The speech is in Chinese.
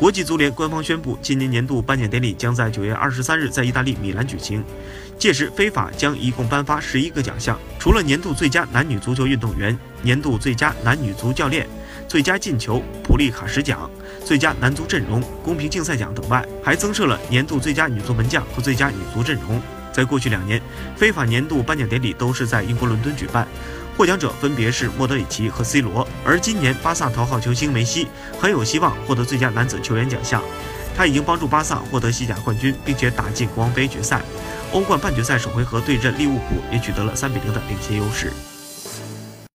国际足联官方宣布，今年年度颁奖典礼将在九月二十三日在意大利米兰举行。届时，非法将一共颁发十一个奖项，除了年度最佳男女足球运动员、年度最佳男女足教练、最佳进球普利卡什奖、最佳男足阵容公平竞赛奖等外，还增设了年度最佳女足门将和最佳女足阵容。在过去两年，非法年度颁奖典礼都是在英国伦敦举办，获奖者分别是莫德里奇和 C 罗。而今年，巴萨头号球星梅西很有希望获得最佳男子球员奖项，他已经帮助巴萨获得西甲冠军，并且打进国王杯决赛。欧冠半决赛首回合对阵利物浦，也取得了三比零的领先优势。